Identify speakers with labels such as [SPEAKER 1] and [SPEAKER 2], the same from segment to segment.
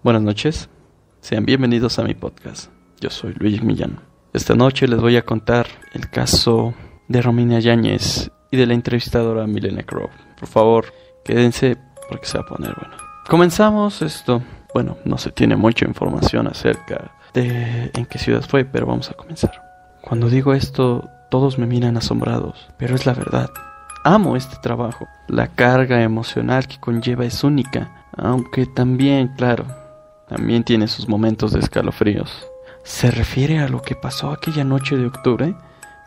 [SPEAKER 1] Buenas noches, sean bienvenidos a mi podcast. Yo soy Luis Millán. Esta noche les voy a contar el caso de Romina Yáñez y de la entrevistadora Milena Crow. Por favor, quédense porque se va a poner bueno. Comenzamos esto. Bueno, no se tiene mucha información acerca de en qué ciudad fue, pero vamos a comenzar. Cuando digo esto, todos me miran asombrados, pero es la verdad. Amo este trabajo. La carga emocional que conlleva es única, aunque también, claro, también tiene sus momentos de escalofríos. ¿Se refiere a lo que pasó aquella noche de octubre?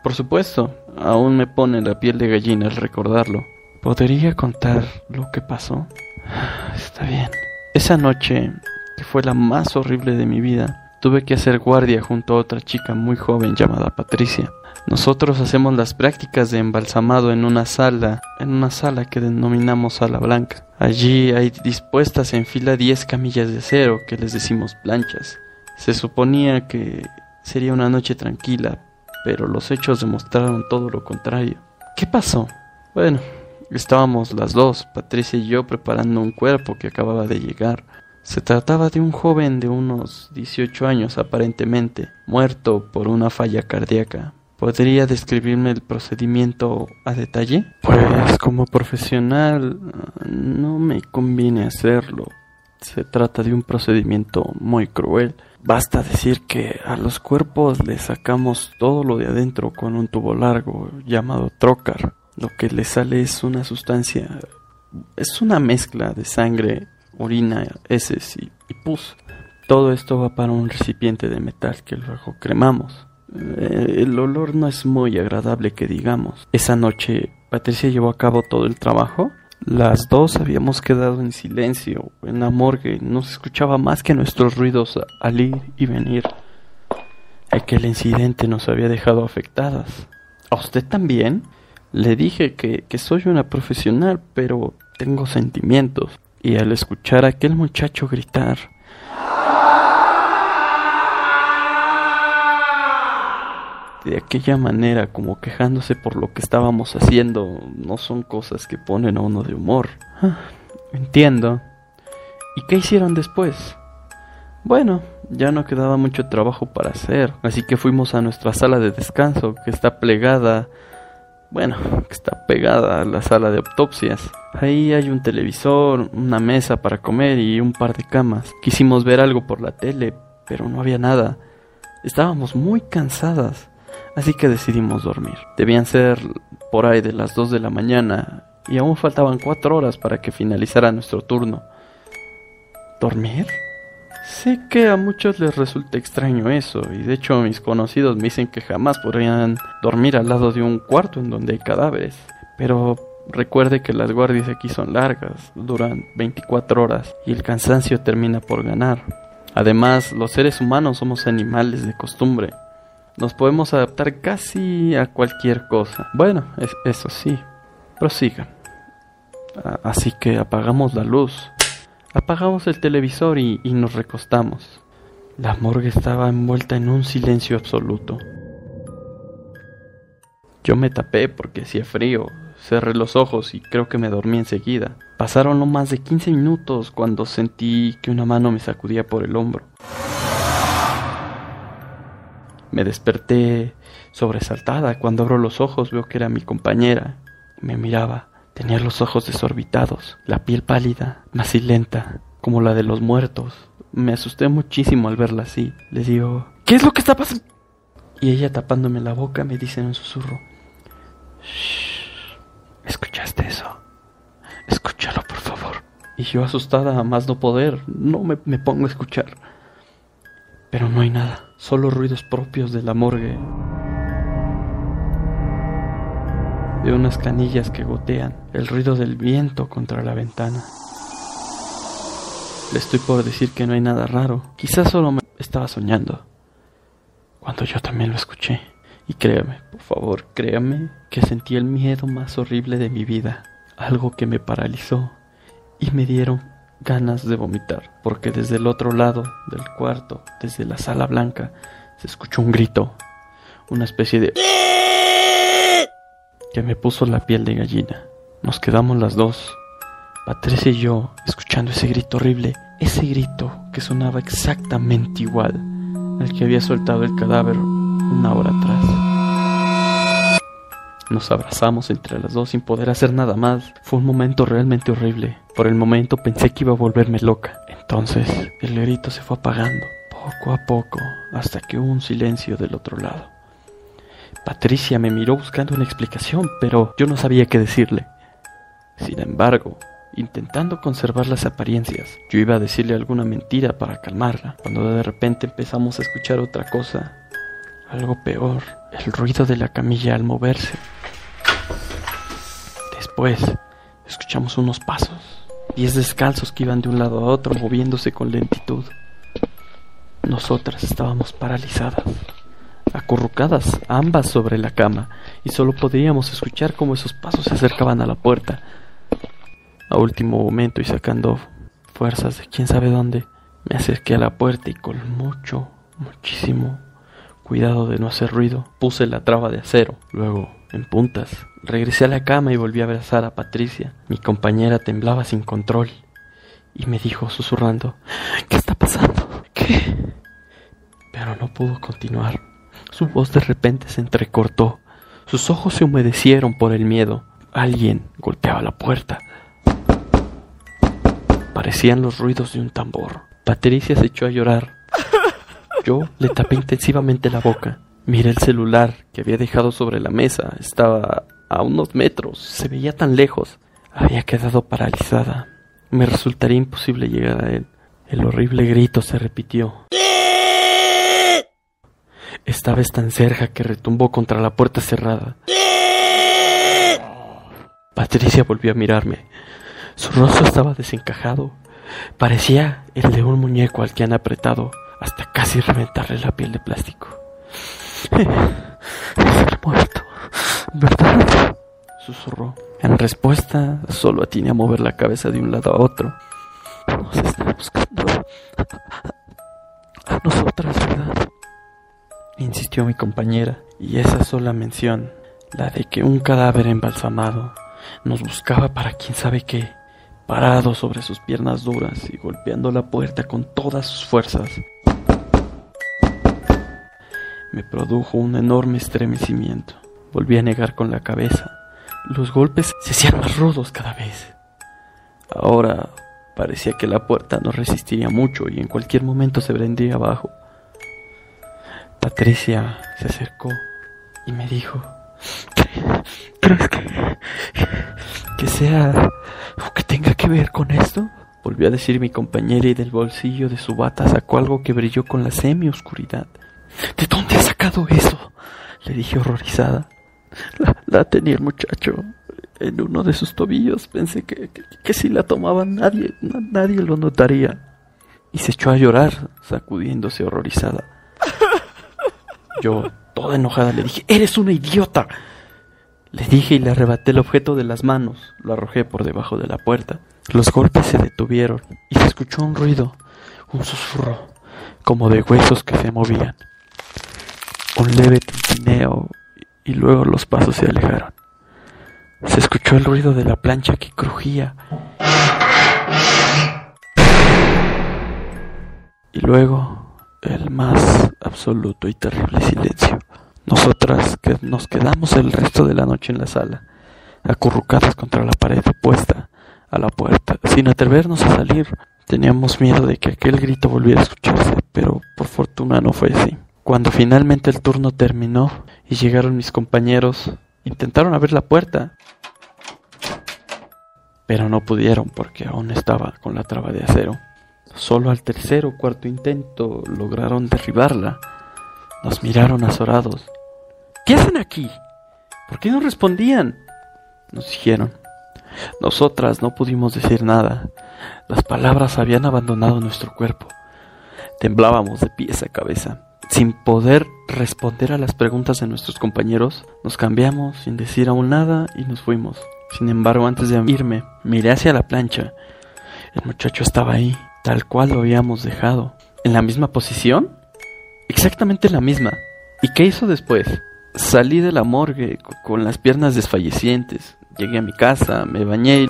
[SPEAKER 1] Por supuesto, aún me pone la piel de gallina al recordarlo. ¿Podría contar lo que pasó? Está bien. Esa noche, que fue la más horrible de mi vida, tuve que hacer guardia junto a otra chica muy joven llamada Patricia. Nosotros hacemos las prácticas de embalsamado en una sala, en una sala que denominamos sala blanca. Allí hay dispuestas en fila 10 camillas de acero que les decimos planchas. Se suponía que sería una noche tranquila, pero los hechos demostraron todo lo contrario. ¿Qué pasó? Bueno, estábamos las dos, Patricia y yo, preparando un cuerpo que acababa de llegar. Se trataba de un joven de unos 18 años aparentemente, muerto por una falla cardíaca. ¿Podría describirme el procedimiento a detalle? Pues como profesional no me conviene hacerlo. Se trata de un procedimiento muy cruel. Basta decir que a los cuerpos le sacamos todo lo de adentro con un tubo largo llamado trocar. Lo que le sale es una sustancia, es una mezcla de sangre, orina, heces y, y pus. Todo esto va para un recipiente de metal que luego cremamos. Eh, el olor no es muy agradable que digamos. Esa noche Patricia llevó a cabo todo el trabajo. Las dos habíamos quedado en silencio en la morgue. No se escuchaba más que nuestros ruidos al ir y venir. Aquel incidente nos había dejado afectadas. ¿A usted también? Le dije que, que soy una profesional, pero tengo sentimientos. Y al escuchar a aquel muchacho gritar, de aquella manera, como quejándose por lo que estábamos haciendo, no son cosas que ponen a uno de humor. Entiendo. ¿Y qué hicieron después? Bueno, ya no quedaba mucho trabajo para hacer, así que fuimos a nuestra sala de descanso, que está plegada, bueno, que está pegada a la sala de autopsias. Ahí hay un televisor, una mesa para comer y un par de camas. Quisimos ver algo por la tele, pero no había nada. Estábamos muy cansadas así que decidimos dormir. Debían ser por ahí de las 2 de la mañana y aún faltaban 4 horas para que finalizara nuestro turno. ¿Dormir? Sé que a muchos les resulta extraño eso, y de hecho mis conocidos me dicen que jamás podrían dormir al lado de un cuarto en donde hay cadáveres. Pero recuerde que las guardias aquí son largas, duran 24 horas, y el cansancio termina por ganar. Además, los seres humanos somos animales de costumbre, nos podemos adaptar casi a cualquier cosa. Bueno, eso sí, prosigan. Así que apagamos la luz, apagamos el televisor y, y nos recostamos. La morgue estaba envuelta en un silencio absoluto. Yo me tapé porque hacía frío, cerré los ojos y creo que me dormí enseguida. Pasaron no más de 15 minutos cuando sentí que una mano me sacudía por el hombro. Me desperté sobresaltada. Cuando abro los ojos veo que era mi compañera. Me miraba. Tenía los ojos desorbitados, la piel pálida, macilenta, como la de los muertos. Me asusté muchísimo al verla así. Le digo, ¿qué es lo que está pasando? Y ella tapándome la boca me dice en un susurro, Shh, ¿escuchaste eso? Escúchalo, por favor. Y yo asustada a más no poder, no me, me pongo a escuchar. Pero no hay nada, solo ruidos propios de la morgue. De unas canillas que gotean, el ruido del viento contra la ventana. Le estoy por decir que no hay nada raro, quizás solo me estaba soñando. Cuando yo también lo escuché. Y créame, por favor, créame que sentí el miedo más horrible de mi vida, algo que me paralizó y me dieron ganas de vomitar, porque desde el otro lado del cuarto, desde la sala blanca, se escuchó un grito, una especie de... que me puso la piel de gallina. Nos quedamos las dos, Patricia y yo, escuchando ese grito horrible, ese grito que sonaba exactamente igual al que había soltado el cadáver una hora atrás. Nos abrazamos entre las dos sin poder hacer nada más. Fue un momento realmente horrible. Por el momento pensé que iba a volverme loca. Entonces el grito se fue apagando, poco a poco, hasta que hubo un silencio del otro lado. Patricia me miró buscando una explicación, pero yo no sabía qué decirle. Sin embargo, intentando conservar las apariencias, yo iba a decirle alguna mentira para calmarla, cuando de repente empezamos a escuchar otra cosa, algo peor, el ruido de la camilla al moverse. Después, escuchamos unos pasos, pies descalzos que iban de un lado a otro moviéndose con lentitud. Nosotras estábamos paralizadas, acurrucadas ambas sobre la cama, y solo podíamos escuchar cómo esos pasos se acercaban a la puerta. A último momento y sacando fuerzas de quién sabe dónde, me acerqué a la puerta y con mucho, muchísimo cuidado de no hacer ruido, puse la traba de acero. Luego, en puntas, regresé a la cama y volví a abrazar a Patricia. Mi compañera temblaba sin control y me dijo susurrando, ¿qué está pasando? ¿Qué? Pero no pudo continuar. Su voz de repente se entrecortó. Sus ojos se humedecieron por el miedo. Alguien golpeaba la puerta. Parecían los ruidos de un tambor. Patricia se echó a llorar. Yo le tapé intensivamente la boca. Miré el celular que había dejado sobre la mesa. Estaba a unos metros. Se veía tan lejos. Había quedado paralizada. Me resultaría imposible llegar a él. El horrible grito se repitió. Esta vez tan cerca que retumbó contra la puerta cerrada. Patricia volvió a mirarme. Su rostro estaba desencajado. Parecía el de un muñeco al que han apretado hasta casi reventarle la piel de plástico. Es muerto, ¿verdad? Susurró. En respuesta, solo atiné a mover la cabeza de un lado a otro. Nos está buscando a nosotras, ¿verdad? Insistió mi compañera, y esa sola mención, la de que un cadáver embalsamado nos buscaba para quién sabe qué, parado sobre sus piernas duras y golpeando la puerta con todas sus fuerzas, me produjo un enorme estremecimiento. Volví a negar con la cabeza. Los golpes se hacían más rudos cada vez. Ahora parecía que la puerta no resistiría mucho y en cualquier momento se vendría abajo. Patricia se acercó y me dijo, ¿crees que, que sea o que tenga que ver con esto? Volvió a decir mi compañera y del bolsillo de su bata sacó algo que brilló con la semi-oscuridad. ¿De dónde ha sacado eso? Le dije horrorizada. La, tenía el muchacho en uno de sus tobillos. Pensé que, que, si la tomaba nadie, nadie lo notaría. Y se echó a llorar, sacudiéndose horrorizada. Yo, toda enojada, le dije, eres una idiota. Le dije y le arrebaté el objeto de las manos. Lo arrojé por debajo de la puerta. Los golpes se detuvieron y se escuchó un ruido, un susurro, como de huesos que se movían un leve tintineo y luego los pasos se alejaron. Se escuchó el ruido de la plancha que crujía. Y luego el más absoluto y terrible silencio. Nosotras que nos quedamos el resto de la noche en la sala, acurrucadas contra la pared opuesta a la puerta, sin atrevernos a salir. Teníamos miedo de que aquel grito volviera a escucharse, pero por fortuna no fue así. Cuando finalmente el turno terminó y llegaron mis compañeros, intentaron abrir la puerta, pero no pudieron porque aún estaba con la traba de acero. Solo al tercer o cuarto intento lograron derribarla. Nos miraron azorados. ¿Qué hacen aquí? ¿Por qué no respondían? Nos dijeron. Nosotras no pudimos decir nada. Las palabras habían abandonado nuestro cuerpo. Temblábamos de pies a cabeza. Sin poder responder a las preguntas de nuestros compañeros, nos cambiamos sin decir aún nada y nos fuimos. Sin embargo, antes de irme, miré hacia la plancha. El muchacho estaba ahí, tal cual lo habíamos dejado. ¿En la misma posición? Exactamente la misma. ¿Y qué hizo después? Salí de la morgue con las piernas desfallecientes. Llegué a mi casa, me bañé y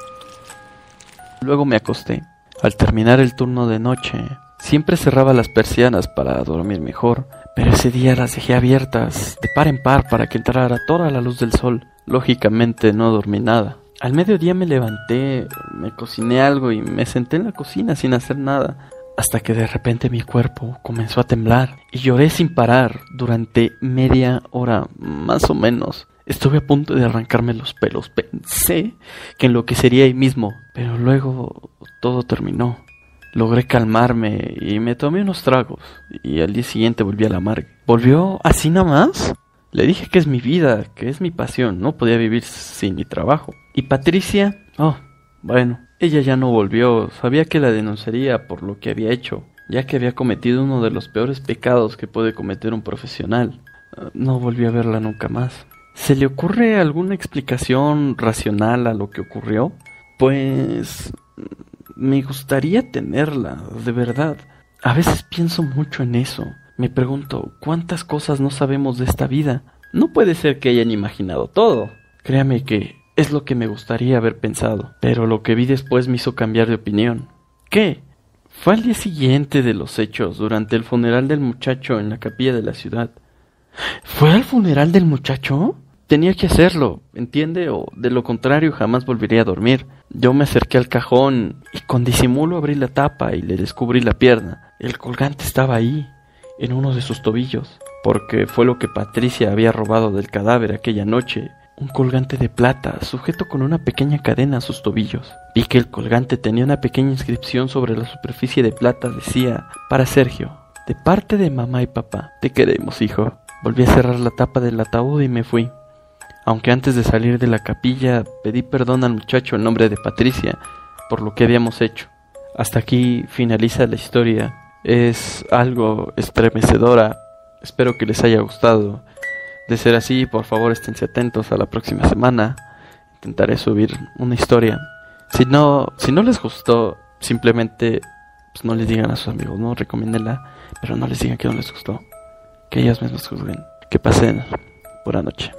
[SPEAKER 1] luego me acosté. Al terminar el turno de noche, Siempre cerraba las persianas para dormir mejor, pero ese día las dejé abiertas de par en par para que entrara toda la luz del sol. Lógicamente no dormí nada. Al mediodía me levanté, me cociné algo y me senté en la cocina sin hacer nada, hasta que de repente mi cuerpo comenzó a temblar y lloré sin parar durante media hora, más o menos. Estuve a punto de arrancarme los pelos. Pensé que enloquecería ahí mismo, pero luego todo terminó. Logré calmarme y me tomé unos tragos y al día siguiente volví a la mar. ¿Volvió así nada más? Le dije que es mi vida, que es mi pasión, no podía vivir sin mi trabajo. ¿Y Patricia? Oh, bueno, ella ya no volvió, sabía que la denunciaría por lo que había hecho, ya que había cometido uno de los peores pecados que puede cometer un profesional. Ah, no volví a verla nunca más. ¿Se le ocurre alguna explicación racional a lo que ocurrió? Pues me gustaría tenerla, de verdad. A veces pienso mucho en eso. Me pregunto, ¿cuántas cosas no sabemos de esta vida? No puede ser que hayan imaginado todo. Créame que es lo que me gustaría haber pensado, pero lo que vi después me hizo cambiar de opinión. ¿Qué? Fue al día siguiente de los hechos, durante el funeral del muchacho en la capilla de la ciudad. ¿Fue al funeral del muchacho? Tenía que hacerlo, ¿entiende? O de lo contrario jamás volvería a dormir. Yo me acerqué al cajón y con disimulo abrí la tapa y le descubrí la pierna. El colgante estaba ahí, en uno de sus tobillos, porque fue lo que Patricia había robado del cadáver aquella noche. Un colgante de plata, sujeto con una pequeña cadena a sus tobillos. Vi que el colgante tenía una pequeña inscripción sobre la superficie de plata. Decía, para Sergio, de parte de mamá y papá, te queremos, hijo. Volví a cerrar la tapa del ataúd y me fui aunque antes de salir de la capilla pedí perdón al muchacho en nombre de Patricia por lo que habíamos hecho. Hasta aquí finaliza la historia. Es algo estremecedora. Espero que les haya gustado. De ser así, por favor esténse atentos a la próxima semana. Intentaré subir una historia. Si no, si no les gustó, simplemente pues, no les digan a sus amigos, no recomiéndenla, pero no les digan que no les gustó. Que ellos mismos juzguen. Que pasen buena noche.